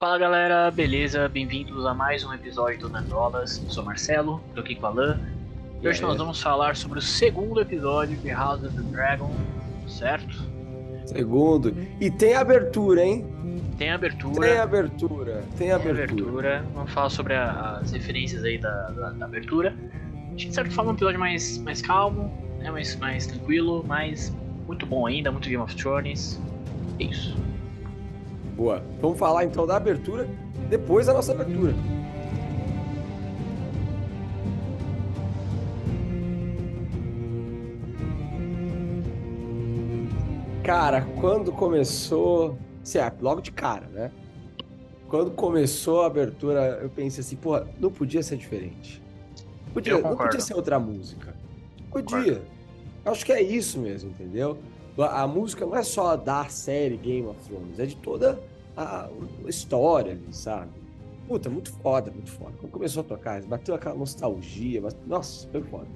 Fala galera, beleza? Bem-vindos a mais um episódio do Nerdolas. Eu sou Marcelo, tô aqui com a Alan. E hoje nós vamos falar sobre o segundo episódio de House of the Dragon, certo? Segundo. E tem abertura, hein? Tem abertura. Tem abertura. Tem Tem abertura. abertura. Vamos falar sobre a- as referências aí da, da- da abertura. Acho que de certa forma é um episódio mais, mais calmo, né? mais, mais tranquilo, mas muito bom ainda, muito Game of Thrones. É isso. Boa. Vamos falar então da abertura depois da nossa abertura. Cara, quando começou. Assim, ah, logo de cara, né? Quando começou a abertura, eu pensei assim, porra, não podia ser diferente. Podia, não podia ser outra música. Podia. Acho que é isso mesmo, entendeu? A, música não é só da série Game of Thrones, é de toda a, história ali, sabe? Puta, muito foda, muito foda. Quando começou a tocar, bateu aquela nostalgia, mas, nossa, foi foda.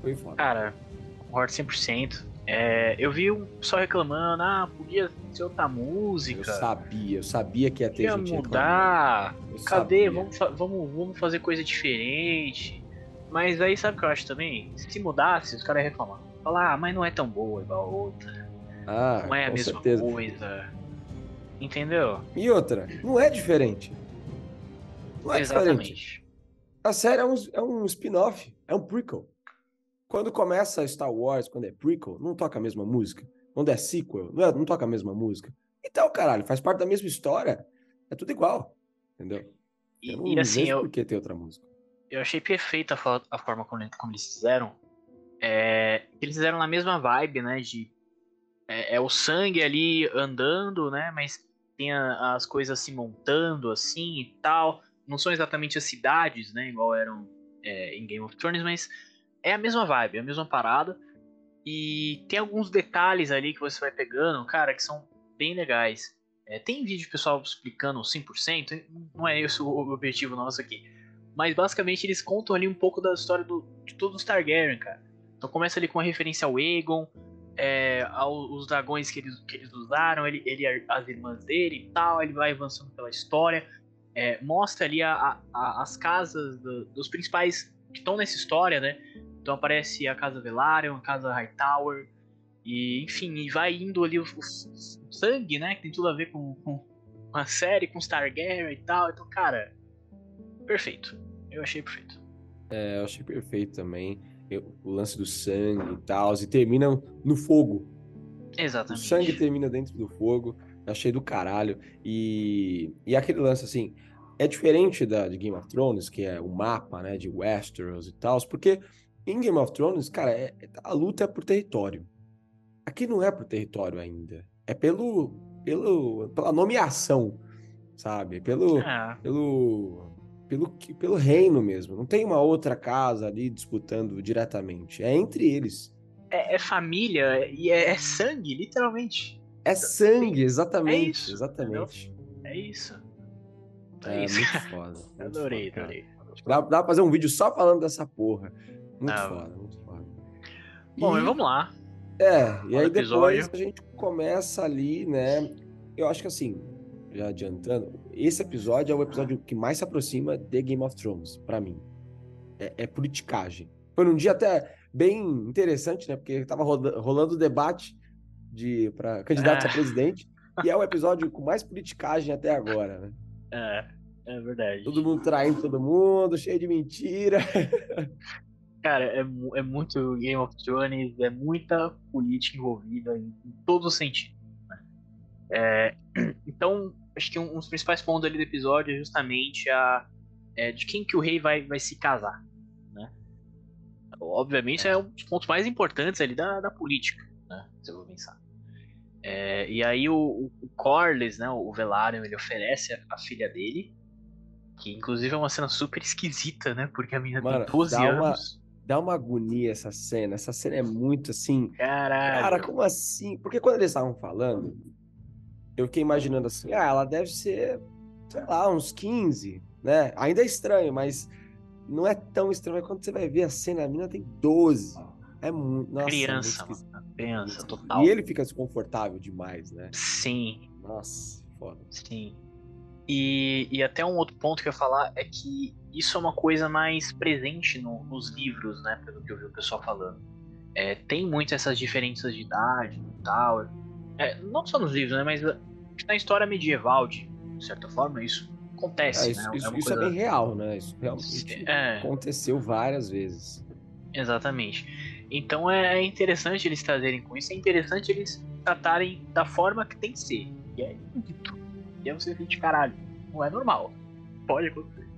Foi foda. Cara, concordo 100%. É, eu vi o pessoal reclamando, ah, podia ser outra eu música. sabia, eu sabia que ia ter Podia gente mudar. Eu Cadê? Vamos, vamos, vamos fazer coisa diferente. Mas aí sabe o que eu acho também? Se mudasse, os caras iam reclamar. Falar, ah, mas não é tão boa igual a outra. Ah, Não é a mesma certeza. coisa. Entendeu? E outra, não é diferente. Não é diferente. Exatamente. A série é um, é um spin-off, é um prequel. Quando começa Star Wars, quando é prequel, não toca a mesma música. Quando é sequel, não, é- não toca a mesma música. Então, caralho, faz parte da mesma história. É tudo igual. Entendeu? E, eu não e assim, eu, por que ter outra música. eu achei perfeita a, fo- a forma como, como eles fizeram. É, eles fizeram na mesma vibe, né? De é, é o sangue ali andando, né? Mas tem a- as coisas se montando assim e tal. Não são exatamente as cidades, né? Igual eram é, em Game of Thrones, mas é a mesma vibe, é a mesma parada. E tem alguns detalhes ali que você vai pegando, cara, que são bem legais. É, tem vídeo pessoal explicando 100%, não é esse o objetivo nosso aqui. Mas basicamente eles contam ali um pouco da história do, de todos os Targaryen, cara. Então começa ali com a referência ao Aegon, é, aos dragões que eles, que eles usaram, ele, ele as irmãs dele e tal, ele vai avançando pela história. É, mostra ali a- a- as casas do- dos principais que estão nessa história, né? Então aparece a casa Velaryon, a casa Hightower, e enfim, e vai indo ali o, o- o sangue, né? Que tem tudo a ver com, com a série, com os Targaryen e tal. Então, cara, perfeito. Eu achei perfeito. É, eu achei perfeito também. O lance do sangue e tal. E termina no fogo. O Exatamente. sangue termina dentro do fogo. Achei do caralho. E, e aquele lance assim. É diferente da de Game of Thrones, que é o mapa, né, de Westeros e tal, porque em Game of Thrones, cara, é- a luta é por território. Aqui não é por território ainda. É pelo, pelo pela nomeação, sabe? Pelo, É, pelo, pelo, pelo reino mesmo. Não tem uma outra casa ali disputando diretamente. É entre eles. é, é família e é, é sangue, literalmente. É sangue, exatamente. isso, exatamente. É isso. É, É isso. muito foda. muito adorei, foda, adorei. Dá, dá pra fazer um vídeo só falando dessa porra. Muito Ah, foda, muito foda. Bom, E- vamos lá. É, e aí episódio. depois a gente começa ali, né? Eu acho que assim, já adiantando, esse episódio é o episódio que mais se aproxima de Game of Thrones, pra mim. É, é politicagem. Foi num dia até bem interessante, né? Porque tava rolando o debate de para candidatos É. a presidente, e é o episódio com mais politicagem até agora, né? É, é verdade. Todo mundo traindo todo mundo, cheio de mentira. Cara, é, é muito Game of Thrones, é muita política envolvida em, em todos os sentidos. né? É, então, acho que um, um dos principais pontos ali do episódio é justamente a é, de quem que o rei vai, vai se casar. Né? Obviamente é um dos pontos mais importantes ali da, da política, né? Se eu vou pensar. É, e aí o, o, o Corlys, né, o Velaryon, ele oferece a, a filha dele, que inclusive é uma cena super esquisita, né? Porque a menina Mano, tem 12 dá uma- anos. Dá uma agonia essa cena. Essa cena é muito assim. Caralho. Cara, como assim? Porque quando eles estavam falando, eu fiquei imaginando assim, ah, ela deve ser, sei lá, uns 15, né? Ainda é estranho, mas não é tão estranho. Mas quando você vai ver a cena, a menina tem 12. É muito. Nossa, é muito criança, esquisito. mano. Criança, total. E ele fica desconfortável demais, né? Sim, Nossa, foda. sim. E, e até um outro ponto que eu ia falar é que isso é uma coisa mais presente no, nos livros, né? Pelo que eu vi o pessoal falando. É, tem muito essas diferenças de idade e tal. É, não só nos livros, né? Mas na história medieval, de certa forma, isso acontece. É, isso, né? isso, é, isso coisa... é bem real, né? Isso realmente é. aconteceu várias vezes. Exatamente. Então é interessante eles trazerem com isso, é interessante eles tratarem da forma que tem que ser. E é bonito. E aí você fica de caralho. Não é normal. Pode acontecer.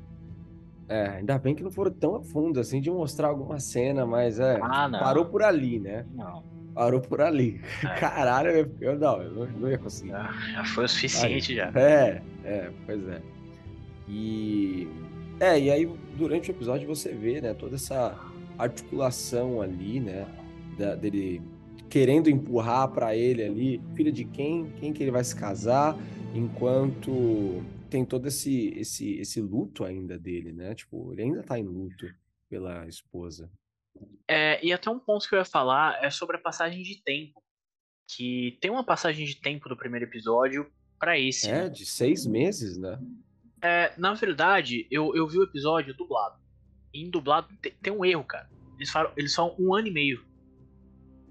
É, ainda bem que não foram tão a fundo assim de mostrar alguma cena, mas é. Ah. Parou por ali, né? Não. Parou por ali. É. Caralho, eu, não, eu não, ia conseguir. Já, já foi o suficiente já. É, é, pois é. E. É, e aí durante o episódio você vê, né, toda essa articulação ali, né, da, dele querendo empurrar pra ele ali, filho de quem, quem que ele vai se casar, enquanto tem todo esse, esse, esse luto ainda dele, né? Tipo, ele ainda tá em luto pela esposa. É, e até um ponto que eu ia falar é sobre a passagem de tempo. Que tem uma passagem de tempo do primeiro episódio pra esse. É, né? de seis meses, né? É, na verdade, eu, eu vi o episódio dublado. E em dublado tem, tem um erro, cara. Eles falam, eles falam um ano e meio.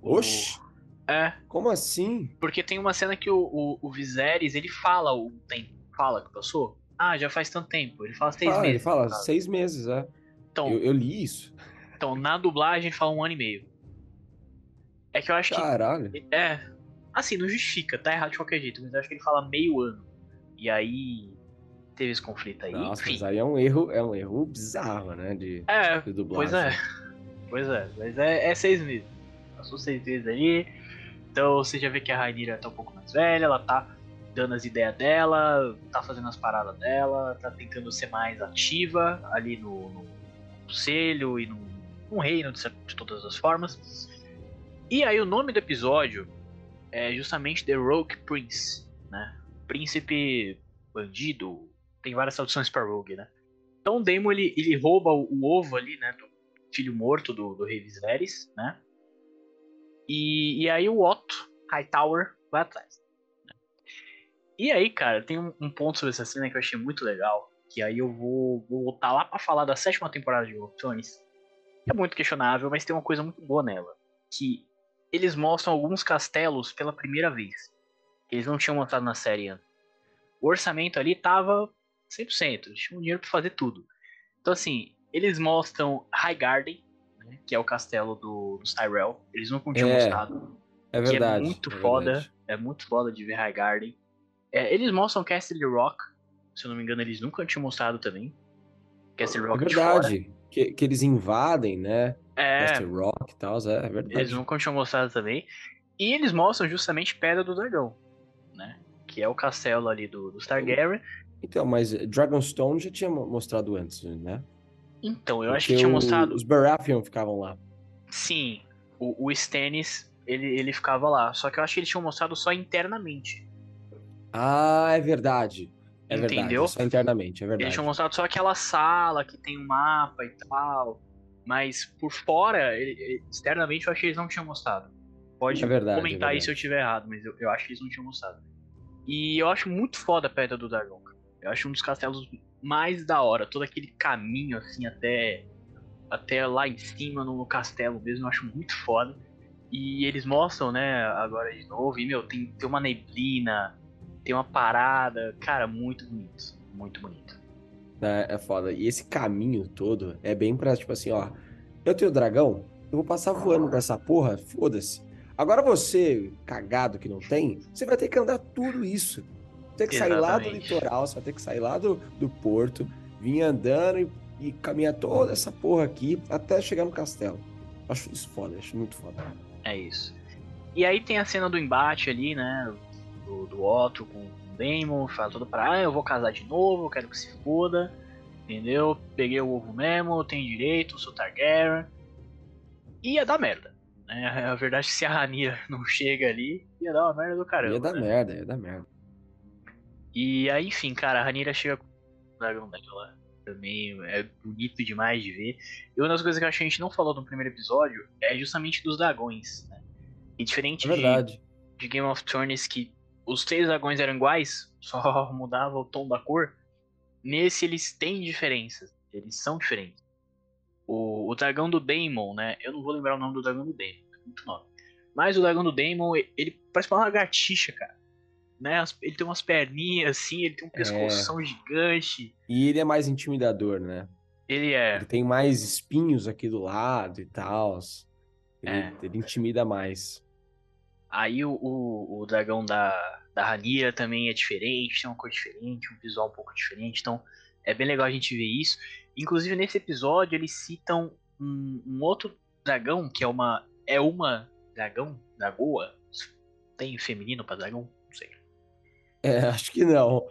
O- Oxi, É, como assim? porque tem uma cena que o, o, o Viserys, ele fala o tempo. Fala que passou. Ah, já faz tanto tempo. Ele fala seis Fala, meses. ele fala seis meses, é. Então, Eu, eu li isso. Então, na dublagem fala um ano e meio. É que eu acho que Caralho. É. Assim, não justifica, tá errado de qualquer jeito, mas eu acho que ele fala meio ano. E aí teve esse conflito aí. Nossa, Enfim. mas aí é um erro, é um erro bizarro, né? De, É, de dublagem. pois é. Pois é, mas é, é seis meses. Passou seis meses ali. Então você já vê que a Rainira tá um pouco mais velha, ela tá dando as ideias dela, tá fazendo as paradas dela, tá tentando ser mais ativa ali no, no conselho e no, no reino, de, de todas as formas. E aí o nome do episódio é justamente The Rogue Prince, né? Príncipe bandido. Tem várias traduções para Rogue, né? Então o Daemon ele, ele rouba o, o ovo ali, né? Do filho morto do, do Rei Viserys, né? E, e aí o Otto Hightower vai atrás. né? E aí, cara, tem um, um ponto sobre essa cena que eu achei muito legal. Que aí eu vou, vou voltar lá pra falar da sétima temporada de Game of Thrones. É muito questionável, mas tem uma coisa muito boa nela. Que eles mostram alguns castelos pela primeira vez. Eles não tinham mostrado na série antes. O orçamento ali tava 100%. Eles tinham dinheiro pra fazer tudo. Então, assim, eles mostram Highgarden, né, que é o castelo do, dos Tyrell. Eles nunca tinham É, mostrado. É que verdade. é muito é foda. verdade. É muito foda de ver Highgarden. É, eles mostram Castle Rock. Se eu não me engano, eles nunca tinham mostrado também. Castle É Rock fora. verdade. Que, que eles invadem, né? É, Rock e tal, é, é verdade. eles nunca tinham mostrado também. E eles mostram justamente Pedra do Dragão, né? Que é o castelo ali do, dos Targaryen. Então, mas Dragonstone já tinha mo- mostrado antes, né? Então, eu acho Porque que tinha mostrado. Os Baratheon ficavam lá. Sim, o, o Stannis, ele, ele ficava lá. Só que eu acho que eles tinham mostrado só internamente. Ah, é verdade. É verdade. Entendeu? é Só internamente, é verdade. Eles tinham mostrado só aquela sala que tem um mapa e tal. Mas por fora, ele- externamente, eu acho que eles não tinham mostrado. Pode É verdade, comentar é aí se eu estiver errado, mas eu, eu acho que eles não tinham mostrado. E eu acho muito foda a Pedra do Dragão. cara. Eu acho um dos castelos mais da hora. Todo aquele caminho, assim, até, até lá em cima no, no castelo mesmo, eu acho muito foda. E eles mostram, né, agora de novo. E, meu, tem, tem uma neblina, tem uma parada. Cara, muito bonito. Muito bonito. É, é foda. E esse caminho todo é bem pra, tipo assim, ó. Eu tenho dragão, eu vou passar voando com essa porra, foda-se. Agora você, cagado que não tem, você vai ter que andar tudo isso. Tem que sair lá do Exatamente. litoral, você vai ter que sair lá do, do porto, vir andando e, e caminhar toda essa porra aqui até chegar no castelo. Acho isso foda, acho muito foda. É isso. E aí tem a cena do embate ali, né? Do Otto com o Daemon, fala tudo pra, ah, eu vou casar de novo, quero que se foda. Entendeu? Peguei o ovo mesmo, tenho direito, sou Targaryen. Ia dar merda. Né? A verdade é que se a Rhaenyra não chega ali, ia dar uma merda do caramba. Ia dar né? merda, ia dar merda. E aí, enfim, cara, a Ranira chega com o dragão dela. Também é bonito demais de ver. E uma das coisas que eu acho que a gente não falou no primeiro episódio é justamente dos dragões, né? E diferente É de, de Game of Thrones, que os três dragões eram iguais, só mudava o tom da cor. Nesse eles têm diferenças, eles são diferentes. O, o dragão do Daemon, né? Eu não vou lembrar o nome do dragão do Daemon, é muito nome. Mas o dragão do Daemon, ele parece uma lagartixa, cara. Né? Ele tem umas perninhas assim, ele tem um pescoção é. gigante. E ele é mais intimidador, né? Ele é. Ele tem mais espinhos aqui do lado e tal. Ele, é. ele intimida mais. Aí o, o, o, dragão da, da Ranira também é diferente, tem uma cor diferente, um visual um pouco diferente. Então é bem legal a gente ver isso. Inclusive nesse episódio eles citam um, um outro dragão que é uma. É uma dragão? Dragoa? Tem feminino para dragão? Não sei. É, acho que não.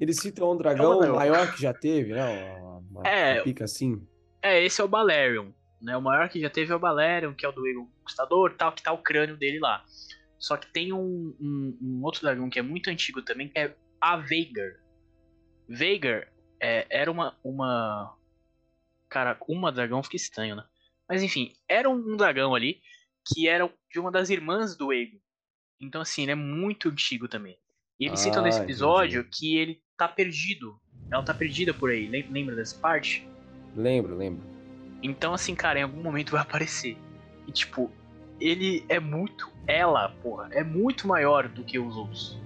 Eles citam um dragão é maior que já teve, né? Uma, uma é, pica assim. É, esse é o Balerion. Né? O maior que já teve é o Balerion, que é o do Egon Conquistador, tal, que tá o crânio dele lá. Só que tem um, um, um outro dragão que é muito antigo também, que é a Veigar. Veigar é, era uma, uma. Cara, uma dragão fica estranho, né? Mas enfim, era um dragão ali que era de uma das irmãs do Egon. Então, assim, ele é muito antigo também. E eles ah, citam nesse episódio entendi. que ele tá perdido. Ela tá perdida por aí. Lembra dessa parte? Lembro, lembro. Então, assim, cara, em algum momento vai aparecer. E, tipo, ele é muito. Ela, porra, é muito maior do que os outros.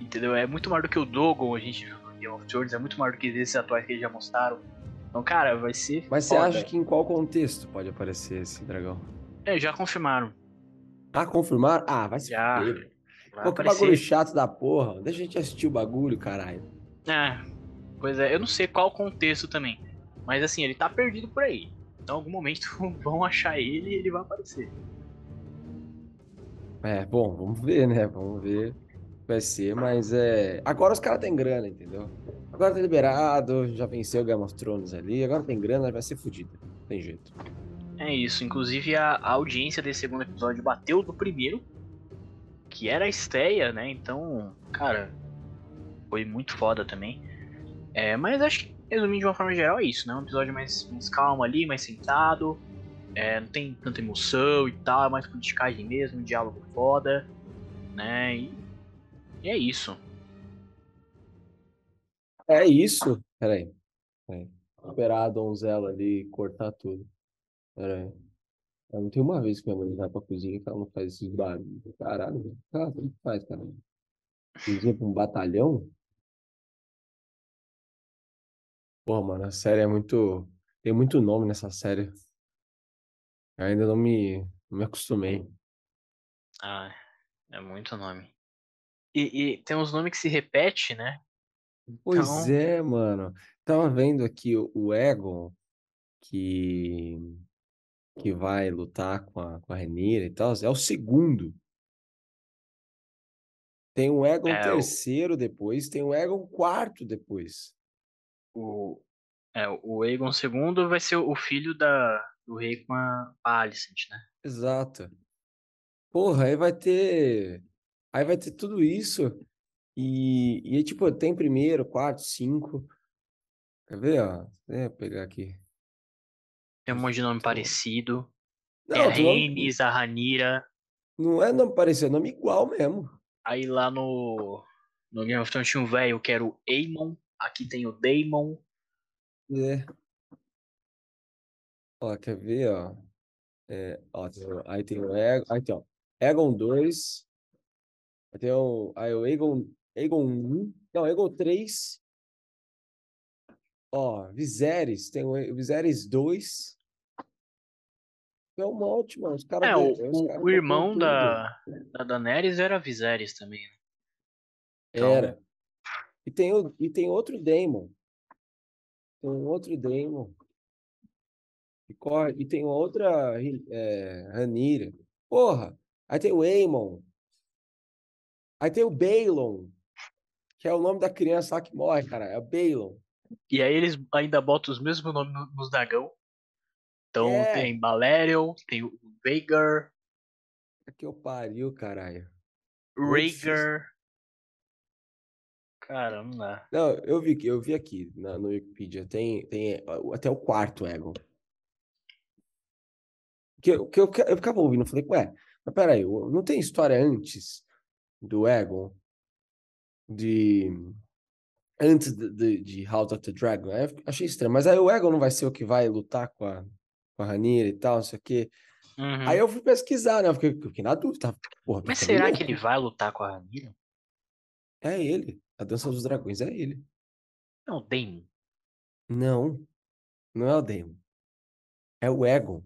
Entendeu? É muito maior do que o Dogon, a gente viu no Game of Thrones, é muito maior do que esses atuais que eles já mostraram. Então, cara, vai ser. Mas foda. você acha que em qual contexto pode aparecer esse dragão? É, já confirmaram. Ah, confirmaram? Ah, vai ser. Já. Pô, que bagulho chato da porra. Deixa a gente assistir o bagulho, caralho. É. Pois é, eu não sei qual contexto também. Mas assim, ele tá perdido por aí. Então, em algum momento vão achar ele e ele vai aparecer. É, bom, vamos ver, né? Vamos ver vai ser, mas é. Agora os caras têm grana, entendeu? Agora tá liberado, já venceu o Game of Thrones ali, agora tem grana, vai ser fodido. Tem jeito. É isso, inclusive a, a, audiência desse segundo episódio bateu do primeiro, que era a estreia, né? Então, cara, foi muito foda também. É, mas acho que resumindo de uma forma geral, é isso, né? Um episódio mais, mais calmo ali, mais sentado. É, não tem tanta emoção e tal, é mais politicagem mesmo, um diálogo foda, né? E, e é isso. É isso? Peraí. Peraí. Esperar a donzela ali cortar tudo. Peraí. Eu não tem uma vez que minha mãe vai pra cozinha que ela não faz esses barulhos. Caralho, cara, como faz, cara? Cozinha pra um batalhão? Pô, mano, a série é muito. Tem muito nome nessa série. Eu ainda não me, não me acostumei. Ah, é muito nome. E, e tem uns nomes que se repete, né? Pois Então, é, mano. Tava vendo aqui o, o Egon, que, que vai lutar com a, com a Rhaenyra e tal. É o segundo. Tem o Egon é, o, terceiro depois, tem o Egon quarto depois. O, é, o Aegon II vai ser o filho da, do rei com a, a Alicent, né? Exato. Porra, aí vai ter. Aí vai ter tudo isso. E, e tipo, tem primeiro, quarto, cinco. Quer ver, ó? Vou pegar aqui. Tem um monte de nome parecido. Não, a Rhaenys, a Ranira. Não é nome parecido, é nome igual mesmo. Aí lá no, no Game of Thrones tinha um velho que era o Aemon. Aqui tem o Daemon. É. Ó, quer ver, ó? É, ó, aí tem o Egon, aí tem, ó, Egon 2, aí tem o, aí o Egon, Egon 1, não, Egon 3, ó, Viserys, tem o Viserys 2, é uma ótima, os caras... É, o, o, o irmão da, da Daenerys era Viserys também, né? Então... Era. E tem, o, e tem outro Daemon, tem um outro Daemon. E, corre, e tem outra é, Ranira. Porra! Aí tem o Aemon. Aí tem o Balon, que é o nome da criança lá que morre, cara. É o Balon. E aí eles ainda botam os mesmos nomes nos dragão. Então é. tem Balerion, tem o Veigar. É que eu pariu, caralho. Rhaegar. Cara, não dá. Não, eu vi, eu vi aqui na, no Wikipedia, tem, tem até o quarto Egon. Que, que eu, eu ficava ouvindo, falei, ué, mas peraí, não tem história antes do Egon de antes de, de, de, House of the Dragon. Aí eu achei estranho. Mas aí o Egon não vai ser o que vai lutar com a, com a Ranira e tal, não sei o quê. Uhum. Aí eu fui pesquisar, né? Eu fiquei, eu fiquei na dúvida. Porra, mas será que ele vai lutar com a Ranira? É ele. A Dança dos Dragões é ele. É o Daemon. Não. Não é o Daemon. É o Egon.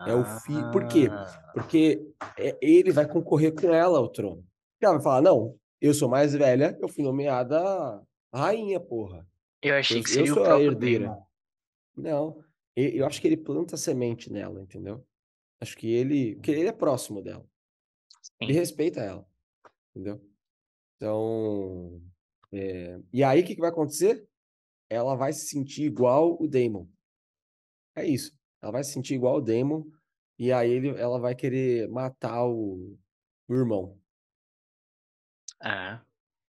É o filho. Por quê? Ah. Porque é, ele vai concorrer com ela ao trono. Ela vai falar: não, eu sou mais velha, eu fui nomeada rainha, porra. Eu achei eu, que seria eu sou a herdeira. Daemon. Não, eu acho que ele planta semente nela, entendeu? Acho que ele, que ele é próximo dela. Sim. Ele respeita ela, entendeu? Então, é... e aí o que, que vai acontecer? Ela vai se sentir igual o Damon. É isso. Ela vai se sentir igual o Damon e aí ele, ela vai querer matar o, o irmão. É,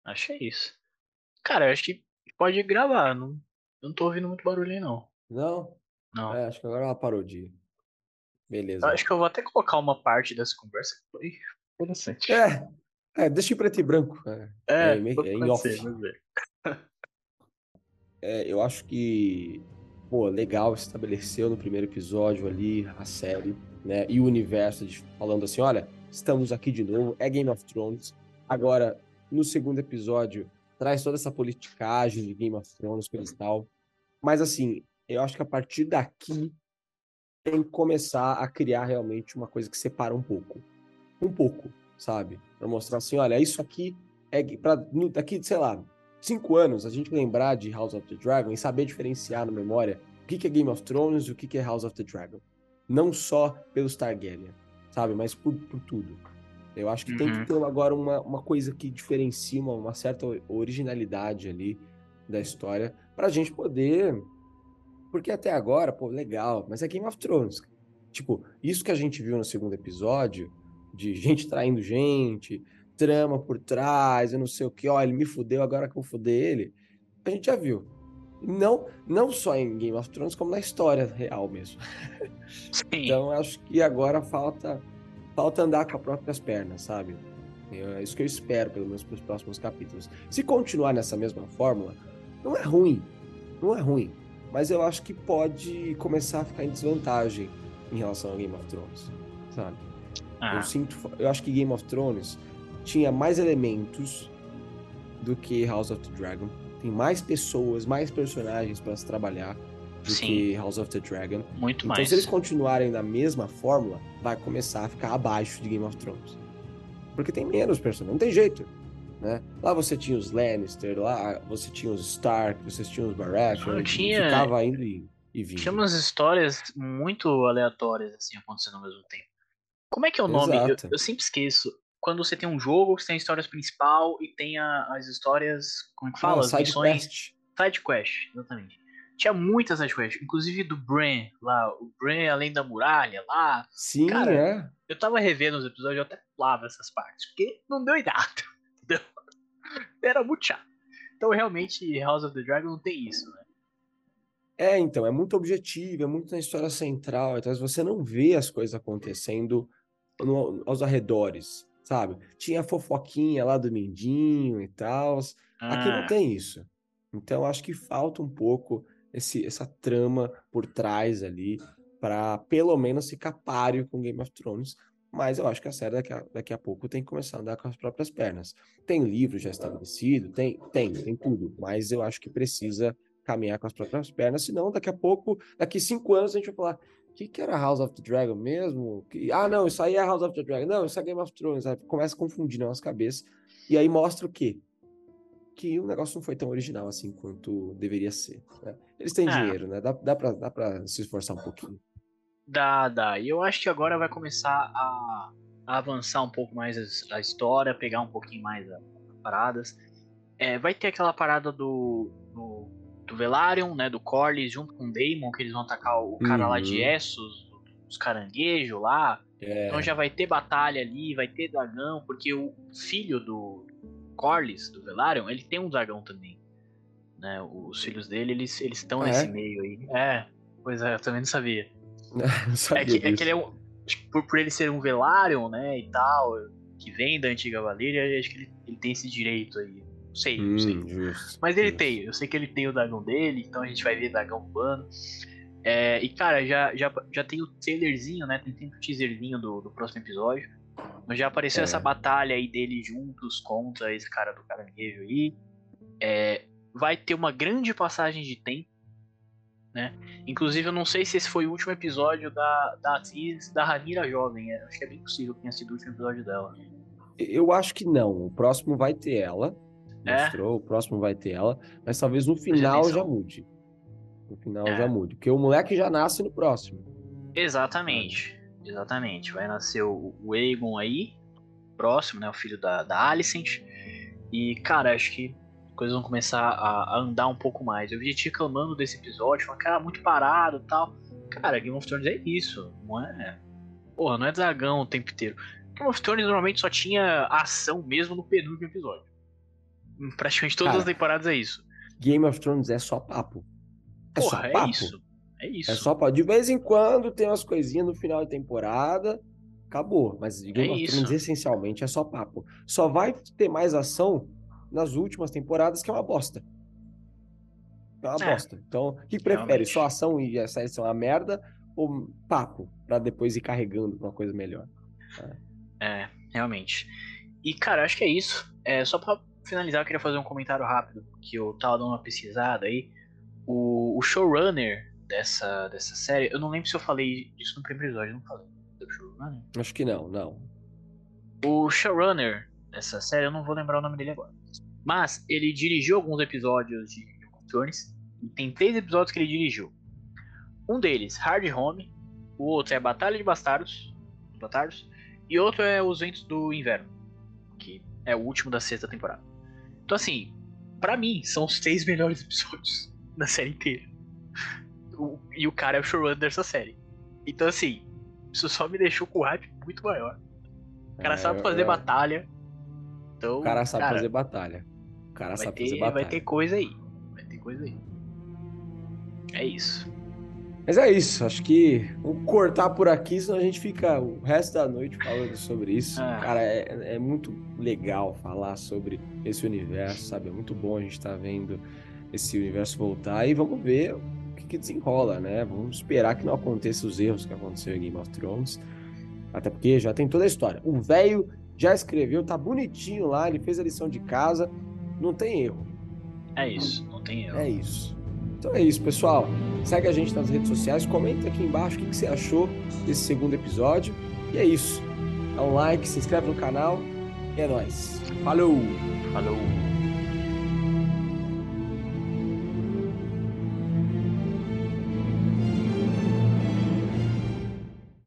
acho é isso. Cara, eu acho que pode gravar. Não, não tô ouvindo muito barulho aí, não. Não? Não. É, acho que agora ela parou de. Beleza. Eu acho que eu vou até colocar uma parte dessa conversa que foi interessante. É, é deixa em preto e branco. É, é, é, é em off. Ser, é, eu acho que, pô, legal, estabeleceu no primeiro episódio ali a série, né? E o universo de, falando assim: olha, estamos aqui de novo, é Game of Thrones. Agora, no segundo episódio, traz toda essa politicagem de Game of Thrones, coisa e tal. Mas, assim, eu acho que a partir daqui tem que começar a criar realmente uma coisa que separa um pouco. Um pouco, sabe? Pra mostrar assim, olha, isso aqui é para daqui, sei lá, cinco anos, a gente lembrar de House of the Dragon e saber diferenciar na memória o que é Game of Thrones e o que é House of the Dragon. Não só pelos Targaryen, sabe? Mas por, por tudo. Eu acho que uhum. tem que uhum. ter agora uma, uma coisa que diferencia uma, uma certa originalidade ali da história pra gente poder porque até agora, pô, legal, mas é Game of Thrones. Tipo, isso que a gente viu no segundo episódio, de gente traindo gente, trama por trás, eu não sei o que, ó, ele me fudeu, agora que eu fudei ele, a gente já viu. Não, não só em Game of Thrones, como na história real mesmo. Então acho que agora falta falta andar com as próprias pernas, sabe? É isso que eu espero, pelo menos, para os próximos capítulos. Se continuar nessa mesma fórmula, não é ruim. Não é ruim mas eu acho que pode começar a ficar em desvantagem em relação a Game of Thrones, sabe? Ah. Eu sinto, eu acho que Game of Thrones tinha mais elementos do que House of the Dragon. Tem mais pessoas, mais personagens para se trabalhar do Sim. que House of the Dragon. Muito então, mais. Então, se eles continuarem na mesma fórmula, vai começar a ficar abaixo de Game of Thrones. Porque tem menos personagens, não tem jeito. Né? Lá você tinha os Lannister, lá você tinha os Stark, você tinha os Baratheon, tinha... ficava indo e, e vindo. Tinha umas histórias muito aleatórias assim acontecendo ao mesmo tempo. Como é que é o nome? Eu, eu, sempre esqueço. Quando você tem um jogo, você tem a história principal e tem a, as histórias, como é que fala? Ah, as side missões. Quest. Side quest, exatamente. Tinha muitas side quests, inclusive do Bran, lá, o Bran além da muralha, lá. Sim, Cara, é. Eu tava revendo os episódios, eu até pulava essas partes, porque não deu idade. Era muito chato. Então, realmente, House of the Dragon não tem isso, né? É, então, é muito objetivo, é muito na história central. Então, você não vê as coisas acontecendo no, aos arredores, sabe? Tinha a fofoquinha lá do Mindinho e tal. Ah. Aqui não ah. tem isso. Então, acho que falta um pouco esse, essa trama por trás ali para pelo menos ficar páreo com Game of Thrones mas eu acho que a série daqui a, daqui a pouco tem que começar a andar com as próprias pernas. Tem livro já estabelecido, tem, tem, tem tudo, mas eu acho que precisa caminhar com as próprias pernas, senão daqui a pouco, daqui cinco anos a gente vai falar, que, que era House of the Dragon mesmo? Que, ah, não, isso aí é House of the Dragon, não, isso é Game of Thrones, aí começa a confundir na nossa cabeça, e aí mostra o quê? Que o negócio não foi tão original assim quanto deveria ser. Né? Eles têm ah. dinheiro, né? Dá, dá, pra, dá pra se esforçar um pouquinho. Dá, dá. E eu acho que agora vai começar a, a avançar um pouco mais a, história, pegar um pouquinho mais as paradas. É, vai ter aquela parada do, do, do Velaryon, né? Do Corlys junto com o Daemon, que eles vão atacar o cara uhum. lá de uhum. Essos, os caranguejos lá. É. Então já vai ter batalha ali, vai ter dragão, porque o filho do Corlys, do Velaryon, ele tem um dragão também. Né? Os filhos dele, eles estão ah, nesse é? meio aí. É, pois é, eu também não sabia. é, que, é, que, ele é um. Por, por ele ser um Velaryon, né, e tal, que vem da antiga Valyria, acho que ele, ele tem esse direito aí. Não sei, não sei. Hum, justo, Mas ele justo. tem, eu sei que ele tem o dragão dele, então a gente vai ver dragão voando. É, e cara, já, já, já tem o trailerzinho, né? Tem, tem o teaserzinho do, do próximo episódio. Mas já apareceu É. essa batalha aí deles juntos contra esse cara do caranguejo aí. É, vai ter uma grande passagem de tempo, né? Inclusive, eu não sei se esse foi o último episódio da, da atriz da Ranira jovem. é, acho que é bem possível que tenha sido o último episódio dela. Eu acho que não. O próximo vai ter ela. É? Mostrou, o próximo vai ter ela. Mas talvez no final já mude. No final É. já mude. Porque o moleque já nasce no próximo. Exatamente. Exatamente. Vai nascer o, o Aegon aí, próximo, né? O filho da, da Alicent. E, cara, acho que as coisas vão começar a, a andar um pouco mais. Eu vi gente reclamando desse episódio, falando, cara, muito parado e tal. Cara, Game of Thrones é isso, não é? Porra, não é dragão o tempo inteiro. Game of Thrones normalmente só tinha ação mesmo no penúltimo episódio. Praticamente todas Cara, as temporadas é isso. Game of Thrones é só papo. É Porra, só é papo. isso. É isso. É só papo. De vez em quando tem umas coisinhas no final de temporada. Acabou. Mas Game É of isso. Thrones essencialmente é só papo. Só vai ter mais ação nas últimas temporadas, que é uma bosta. É uma É. bosta. Então, o que prefere? Realmente. Só ação e a série ser uma merda ou papo? Pra depois ir carregando pra uma coisa melhor. É, realmente. E, cara, acho que é isso. É, só pra finalizar, eu queria fazer um comentário rápido, que eu tava dando uma pesquisada aí. O, o showrunner dessa, dessa série, eu não lembro se eu falei disso no primeiro episódio, eu não falei. Do showrunner? Acho que não, não. O showrunner dessa série, eu não vou lembrar o nome dele agora. Mas ele dirigiu alguns episódios de Thrones. E tem três episódios que ele dirigiu. Um deles, Hard Home. O outro é Batalha de Bastardos. Bastardos. E outro é Os Ventos do Inverno. Que é o último da sexta temporada. Então, assim, pra mim, são os três melhores episódios da série inteira. O- e o cara é o showrunner dessa série. Então, assim, isso só me deixou com o hype muito maior. O cara É, sabe fazer é. batalha. Então, O cara sabe cara, fazer batalha. O cara sabe ter, fazer batalha. vai ter coisa aí. Vai ter coisa aí. É isso. Mas é isso, acho que vamos cortar por aqui, senão a gente fica o resto da noite falando sobre isso. Ah. Cara, é, é muito legal falar sobre esse universo, sabe? É muito bom a gente estar vendo esse universo voltar e vamos ver o que, que desenrola, né? Vamos esperar que não aconteça os erros que aconteceram em Game of Thrones. Até porque já tem toda a história. O velho já escreveu, tá bonitinho lá, ele fez a lição de casa, não tem erro. É isso. Não tem erro. É isso. Então é isso, pessoal. Segue a gente nas redes sociais, comenta aqui embaixo o que você achou desse segundo episódio. E é isso. Dá um like, se inscreve no canal. E é nóis. Falou! Falou.